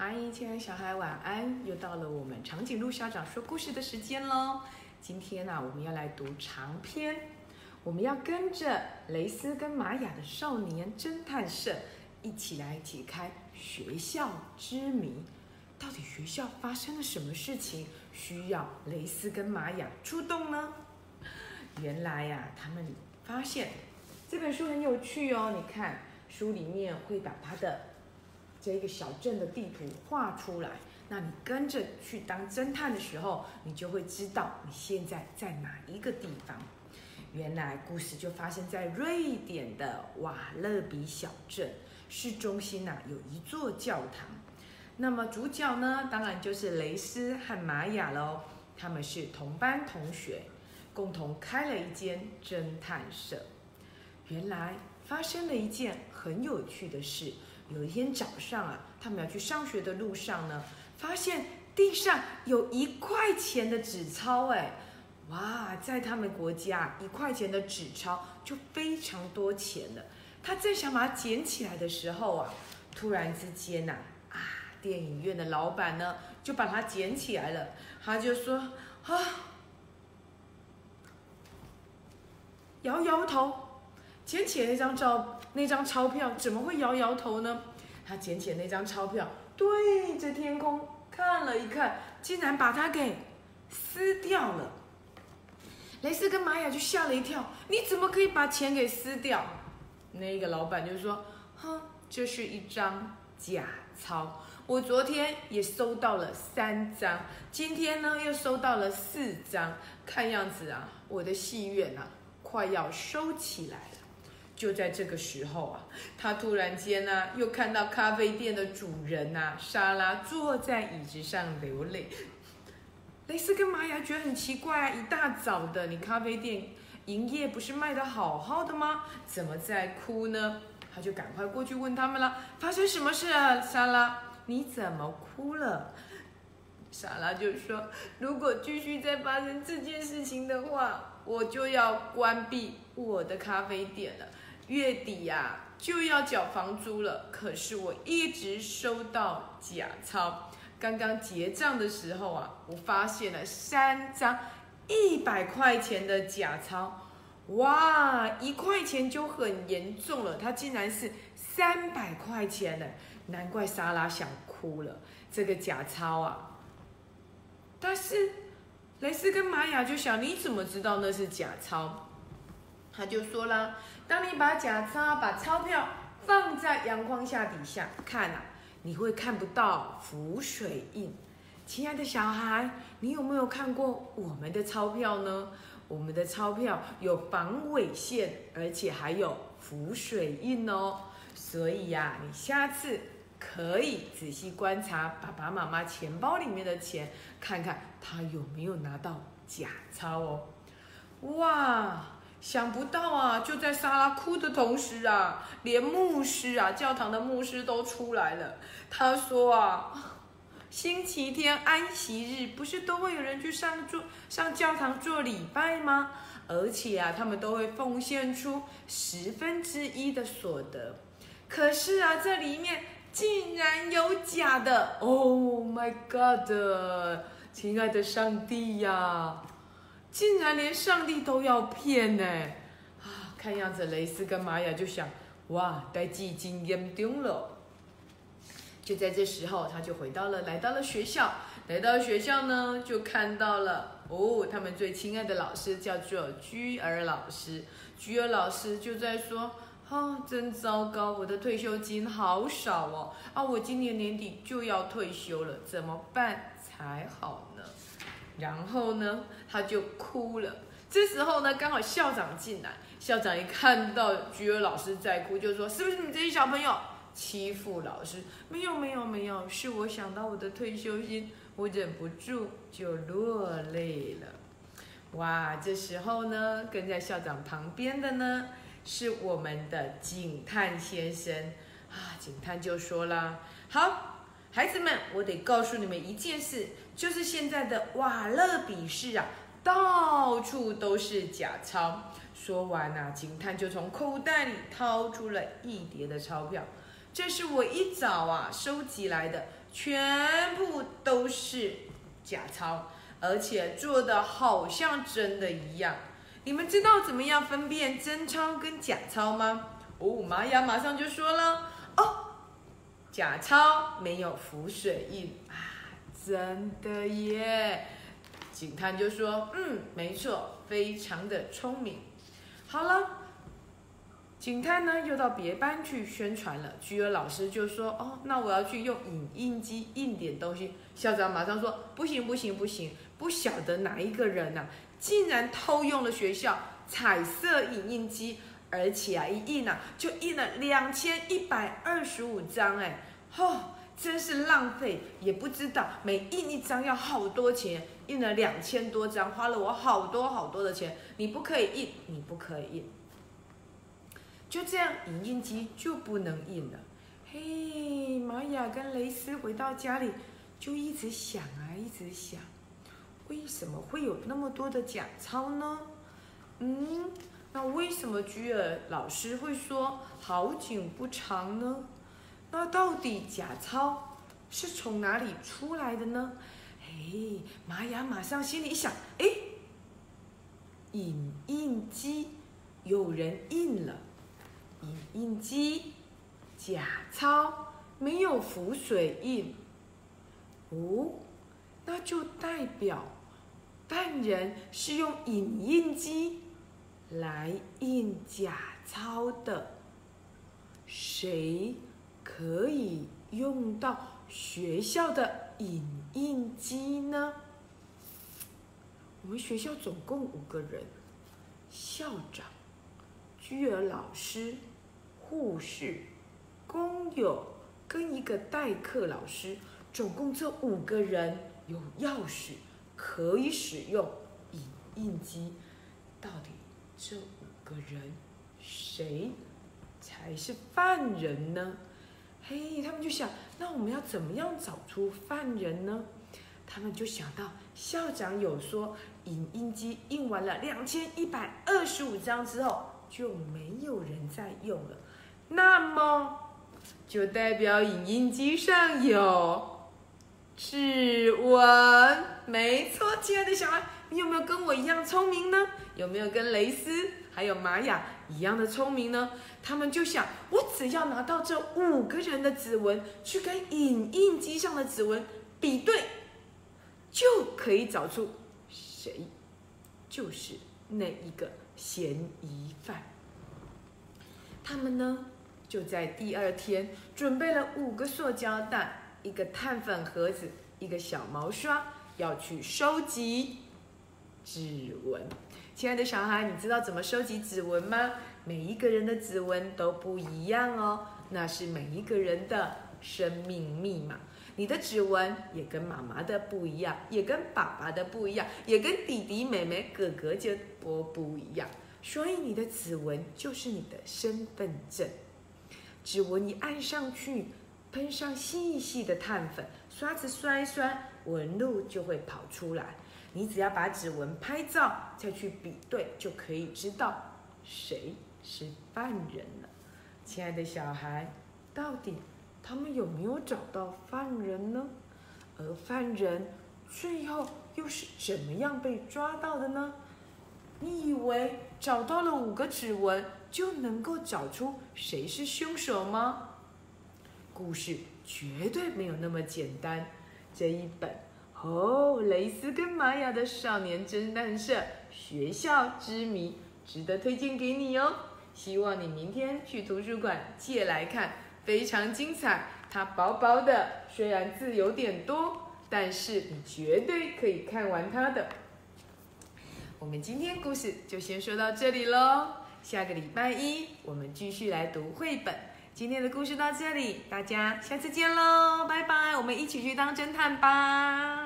嗨，亲爱的小孩，晚安！又到了我们长颈鹿校长说故事的时间喽。今天呢、我们要来读长篇，我们要跟着雷斯跟玛雅的少年侦探社一起来解开学校之谜。到底学校发生了什么事情，需要雷斯跟玛雅出动呢？原来呀、他们发现这本书很有趣哦。你看，书里面会把他的这个小镇的地图画出来。那你跟着去当侦探的时候，你就会知道你现在在哪一个地方。原来故事就发生在瑞典的瓦勒比小镇，市中心呐、有一座教堂。那么主角呢，当然就是雷斯和玛雅喽。他们是同班同学，共同开了一间侦探社。原来发生了一件很有趣的事。有一天早上啊，他们要去上学的路上呢，发现地上有一块钱的纸钞，哎，哇，在他们国家一块钱的纸钞就非常多钱了。他正想把它捡起来的时候啊，突然之间呐、啊，电影院的老板呢就把它捡起来了，他就说啊，摇摇头，捡起那张照那张钞票，怎么会摇摇头呢？他捡起那张钞票，对着天空看了一看，竟然把它给撕掉了。雷斯跟玛雅就吓了一跳，你怎么可以把钱给撕掉？那个老板就说：“哼，这是一张假钞，我昨天也收到了三张，今天呢又收到了四张，看样子啊，我的戏院啊快要收起来了。”就在这个时候啊，他突然间呢、又看到咖啡店的主人呐、莎拉坐在椅子上流泪。雷斯跟玛雅觉得很奇怪啊，一大早的，你咖啡店营业不是卖的好好的吗？怎么在哭呢？他就赶快过去问他们了，发生什么事啊？莎拉，你怎么哭了？莎拉就说，如果继续再发生这件事情的话，我就要关闭我的咖啡店了。月底呀、就要缴房租了，可是我一直收到假钞。刚刚结账的时候啊，我发现了三张一百块钱的假钞，哇，一块钱就很严重了，它竟然是三百块钱呢，难怪莎拉想哭了。这个假钞啊，但是雷斯跟玛雅就想，你怎么知道那是假钞？他就说啦，当你把假钞、把钞票放在阳光下底下看啊，你会看不到浮水印。亲爱的小孩，你有没有看过我们的钞票呢？我们的钞票有防伪线，而且还有浮水印哦。所以呀、你下次可以仔细观察爸爸妈妈钱包里面的钱，看看他有没有拿到假钞哦。哇！想不到啊，就在莎拉哭的同时啊，连牧师啊，教堂的牧师都出来了。他说啊，星期天安息日不是都会有人去上做上教堂做礼拜吗？而且啊，他们都会奉献出十分之一的所得。可是啊，这里面竟然有假的！Oh my God！亲爱的上帝呀、竟然连上帝都要骗呢！啊，看样子雷斯跟玛雅就想，哇，代志已经严重了。就在这时候，他就回到了，来到了学校。来到学校呢，就看到了哦，他们最亲爱的老师叫做居尔老师。居尔老师就在说：“啊，真糟糕，我的退休金好少哦！啊，我今年年底就要退休了，怎么办才好呢？”然后呢，他就哭了。这时候呢，刚好校长进来，校长一看到菊儿老师在哭，就说：“是不是你这些小朋友欺负老师？”“没有，没有，没有，是我想到我的退休金，我忍不住就落泪了。”哇，这时候呢，跟在校长旁边的呢，是我们的警探先生啊。警探就说啦：“好，孩子们，我得告诉你们一件事，就是现在的瓦勒比市啊，到处都是假钞。”说完啊，警探就从口袋里掏出了一叠的钞票。这是我一早啊收集来的，全部都是假钞，而且做的好像真的一样。你们知道怎么样分辨真钞跟假钞吗？哦，玛雅马上就说了，假钞没有浮水印啊，真的耶。警探就说，嗯，没错，非常的聪明。好了。警探呢，又到别班去宣传了。居儿老师就说：“哦，那我要去用影印机印点东西。”校长马上说：“不行，不行，不行！不晓得哪一个人呐，竟然偷用了学校彩色影印机，而且啊，一印啊就印了两千一百二十五张，哎，吼，真是浪费！也不知道每印一张要好多钱，印了两千多张，花了我好多好多的钱。你不可以印，你不可以印。”就这样，影印机就不能印了。嘿，玛雅跟蕾丝回到家里，就一直想啊，一直想，为什么会有那么多的假钞呢？嗯，那为什么居尔老师会说好景不长呢？那到底假钞是从哪里出来的呢？嘿，玛雅马上心里一想，哎，影印机有人印了。影印机假钞没有浮水印，哦，那就代表犯人是用影印机来印假钞的。谁可以用到学校的影印机呢？我们学校总共五个人，校长。居儿老师、护士、工友跟一个代课老师，总共这五个人有钥匙可以使用影印机。到底这五个人谁才是犯人呢？嘿，他们就想，那我们要怎么样找出犯人呢？他们就想到校长有说，影印机印完了两千一百二十五张之后。就没有人在用了，那么就代表影印机上有指纹。没错，亲爱的小孩，你有没有跟我一样聪明呢？有没有跟蕾丝还有玛雅一样的聪明呢？他们就想，我只要拿到这五个人的指纹，去跟影印机上的指纹比对，就可以找出谁就是那一个。嫌疑犯，他们呢就在第二天准备了五个塑胶袋、一个碳粉盒子、一个小毛刷，要去收集指纹。亲爱的小孩，你知道怎么收集指纹吗？每一个人的指纹都不一样哦，那是每一个人的生命密码。你的指纹也跟妈妈的不一样，也跟爸爸的不一样，也跟弟弟、妹妹、哥哥就不不一样。所以你的指纹就是你的身份证。指纹你按上去，喷上细细的碳粉，刷子刷一刷，纹路就会跑出来。你只要把指纹拍照，再去比对，就可以知道谁是犯人了。亲爱的小孩，到底？他们有没有找到犯人呢？而犯人最后又是怎么样被抓到的呢？你以为找到了五个指纹就能够找出谁是凶手吗？故事绝对没有那么简单。这一本《哦，蕾丝跟玛雅的少年侦探社学校之谜》值得推荐给你哦。希望你明天去图书馆借来看。非常精彩，它薄薄的，虽然字有点多，但是你绝对可以看完它的。我们今天故事就先说到这里喽，下个礼拜一我们继续来读绘本。今天的故事到这里，大家下次见喽，拜拜，我们一起去当侦探吧。